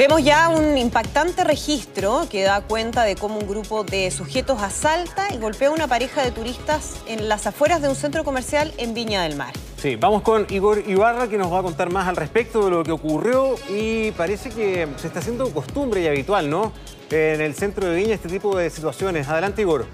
Vemos ya un impactante registro que da cuenta de cómo un grupo de sujetos asalta y golpea a una pareja de turistas en las afueras de un centro comercial en Viña del Mar. Sí, vamos con Igor Ibarra que nos va a contar más al respecto de lo que ocurrió y parece que se está haciendo costumbre y habitual, ¿no? En el centro de Viña este tipo de situaciones. Adelante, Igor.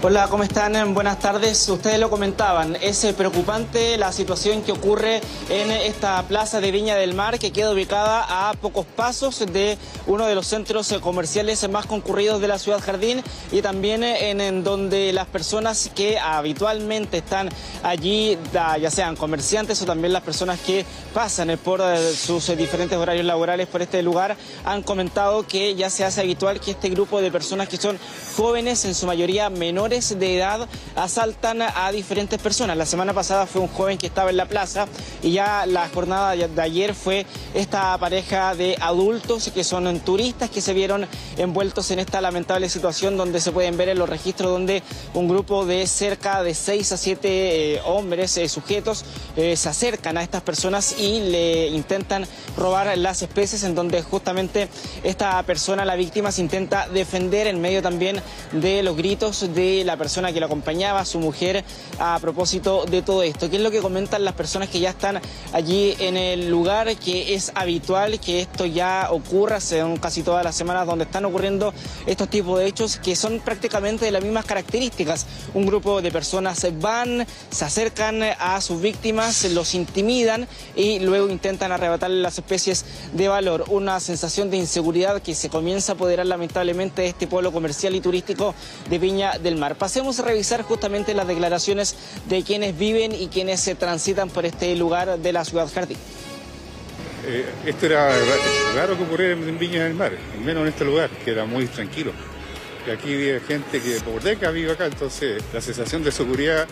Hola, ¿cómo están? Buenas tardes. Ustedes lo comentaban, es eh, preocupante la situación que ocurre en esta plaza de Viña del Mar que queda ubicada a pocos pasos de uno de los centros eh, comerciales más concurridos de la ciudad Jardín y también eh, en, donde las personas que habitualmente están allí, ya sean comerciantes o también las personas que pasan por sus diferentes horarios laborales por este lugar, han comentado que ya se hace habitual que este grupo de personas que son jóvenes, en su mayoría menores, de edad asaltan a diferentes personas. La semana pasada fue un joven que estaba en la plaza y ya la jornada de ayer fue esta pareja de adultos que son turistas que se vieron envueltos en esta lamentable situación donde se pueden ver en los registros donde un grupo de cerca de 6 a 7 eh, hombres, eh, sujetos, eh, se acercan a estas personas y le intentan robar las especies en donde justamente esta persona, la víctima, se intenta defender en medio también de los gritos de la persona que lo acompañaba, su mujer, a propósito de todo esto. ¿Qué es lo que comentan las personas que ya están allí en el lugar? Que es habitual que esto ya ocurra, son casi todas las semanas donde están ocurriendo estos tipos de hechos que son prácticamente de las mismas características. Un grupo de personas van, se acercan a sus víctimas, los intimidan y luego intentan arrebatarle las especies de valor. Una sensación de inseguridad que se comienza a apoderar lamentablemente de este pueblo comercial y turístico de Viña del Mar. Pasemos a revisar justamente las declaraciones de quienes viven y quienes se transitan por este lugar de la ciudad Jardín. Eh, esto era raro que ocurriera en Viña del Mar, menos en este lugar, que era muy tranquilo. Y aquí había gente que por décadas vive acá, entonces la sensación de seguridad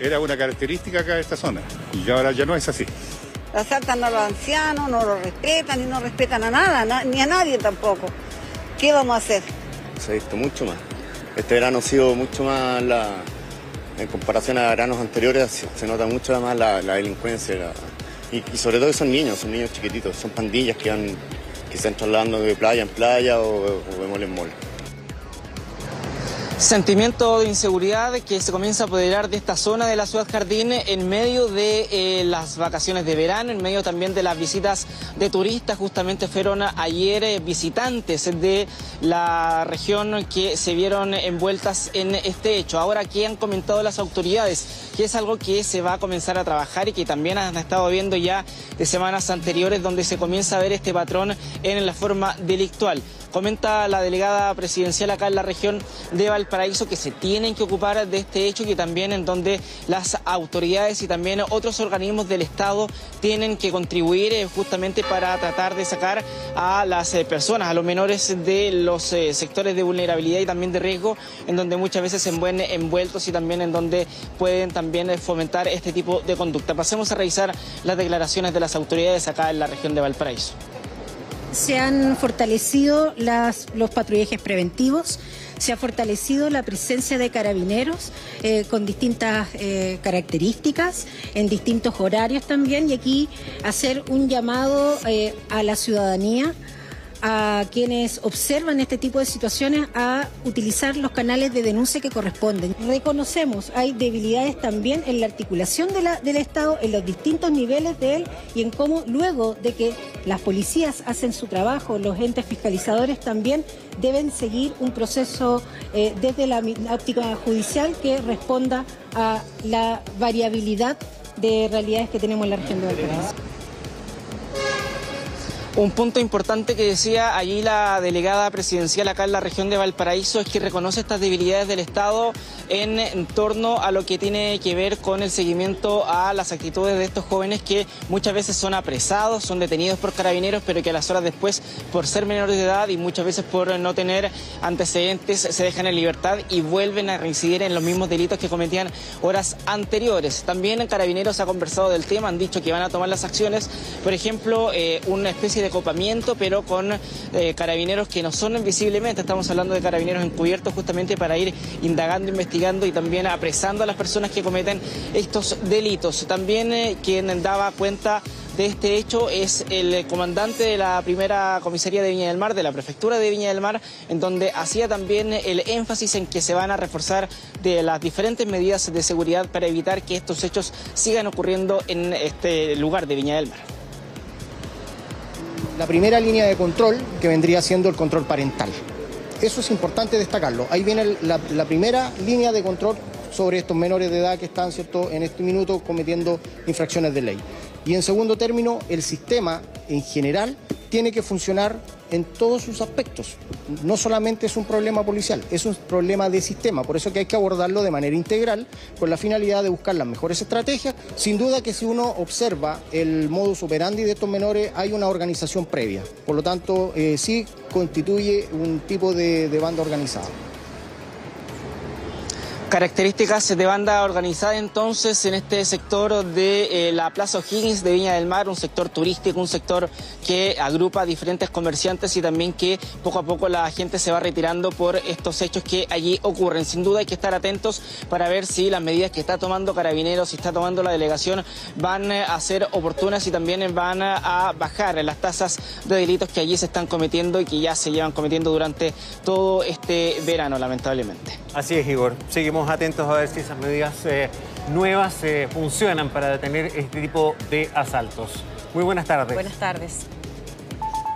era una característica acá de esta zona. Y ahora ya no es así. Asaltan a los ancianos, no los respetan y no respetan a nada, ni a nadie tampoco. ¿Qué vamos a hacer? Se ha visto mucho más. Este verano ha sido mucho más en comparación a veranos anteriores, se nota mucho más la, delincuencia. y, sobre todo son niños, son niños chiquititos, son pandillas que, que se están trasladando de playa en playa o, o de mall en mall. Sentimiento de inseguridad que se comienza a apoderar de esta zona de la ciudad Jardín en medio de eh, las vacaciones de verano, en medio también de las visitas de turistas. Justamente fueron ayer eh, visitantes de la región que se vieron envueltas en este hecho. Ahora, ¿qué han comentado las autoridades? Que es algo que se va a comenzar a trabajar y que también han estado viendo ya de semanas anteriores donde se comienza a ver este patrón en la forma delictual. Comenta la delegada presidencial acá en la región de Valparaíso que se tienen que ocupar de este hecho que también en donde las autoridades y también otros organismos del Estado tienen que contribuir eh, justamente para tratar de sacar a las eh, personas, a los menores de los eh, sectores de vulnerabilidad y también de riesgo, en donde muchas veces se envuelven envueltos y también en donde pueden también fomentar este tipo de conducta. Pasemos a revisar las declaraciones de las autoridades acá en la región de Valparaíso se han fortalecido los patrullajes preventivos, se ha fortalecido la presencia de carabineros eh, con distintas eh, características, en distintos horarios también, y aquí hacer un llamado eh, a la ciudadanía a quienes observan este tipo de situaciones a utilizar los canales de denuncia que corresponden. Reconocemos, hay debilidades también en la articulación del Estado, en los distintos niveles de él y en cómo luego de que las policías hacen su trabajo, los entes fiscalizadores también deben seguir un proceso eh, desde la óptica judicial que responda a la variabilidad de realidades que tenemos en la región de Valparaíso. Un punto importante que decía allí la delegada presidencial acá en la región de Valparaíso es que reconoce estas debilidades del Estado en, torno a lo que tiene que ver con el seguimiento a las actitudes de estos jóvenes que muchas veces son apresados, son detenidos por carabineros, pero que a las horas después, por ser menores de edad y muchas veces por no tener antecedentes, se dejan en libertad y vuelven a reincidir en los mismos delitos que cometían horas anteriores. También Carabineros ha conversado del tema, han dicho que van a tomar las acciones, por ejemplo, eh, una especie de de pero con eh, carabineros que no son visiblemente, estamos hablando de carabineros encubiertos justamente para ir indagando, investigando y también apresando a las personas que cometen estos delitos. También eh, quien daba cuenta de este hecho es el comandante de la primera comisaría de Viña del Mar, de la prefectura de Viña del Mar, en donde hacía también el énfasis en que se van a reforzar de las diferentes medidas de seguridad para evitar que estos hechos sigan ocurriendo en este lugar de Viña del Mar. La primera línea de control que vendría siendo el control parental. Eso es importante destacarlo. Ahí viene la, primera línea de control sobre estos menores de edad que están ¿cierto? en este minuto cometiendo infracciones de ley. Y en segundo término, el sistema en general tiene que funcionar en todos sus aspectos. No solamente es un problema policial, es un problema de sistema. Por eso que hay que abordarlo de manera integral, con la finalidad de buscar las mejores estrategias. Sin duda que si uno observa el modus operandi de estos menores, hay una organización previa. Por lo tanto, eh, sí constituye un tipo de, de banda organizada. Características de banda organizada entonces en este sector de eh, la Plaza O'Higgins de Viña del Mar, un sector turístico, un sector que agrupa diferentes comerciantes y también que poco a poco la gente se va retirando por estos hechos que allí ocurren. Sin duda hay que estar atentos para ver si las medidas que está tomando Carabineros, si está tomando la delegación, van a ser oportunas y también van a bajar las tasas de delitos que allí se están cometiendo y que ya se llevan cometiendo durante todo este verano, lamentablemente. Así es, Igor. Seguimos atentos a ver si esas medidas eh, nuevas eh, funcionan para detener este tipo de asaltos. Muy buenas tardes. Buenas tardes.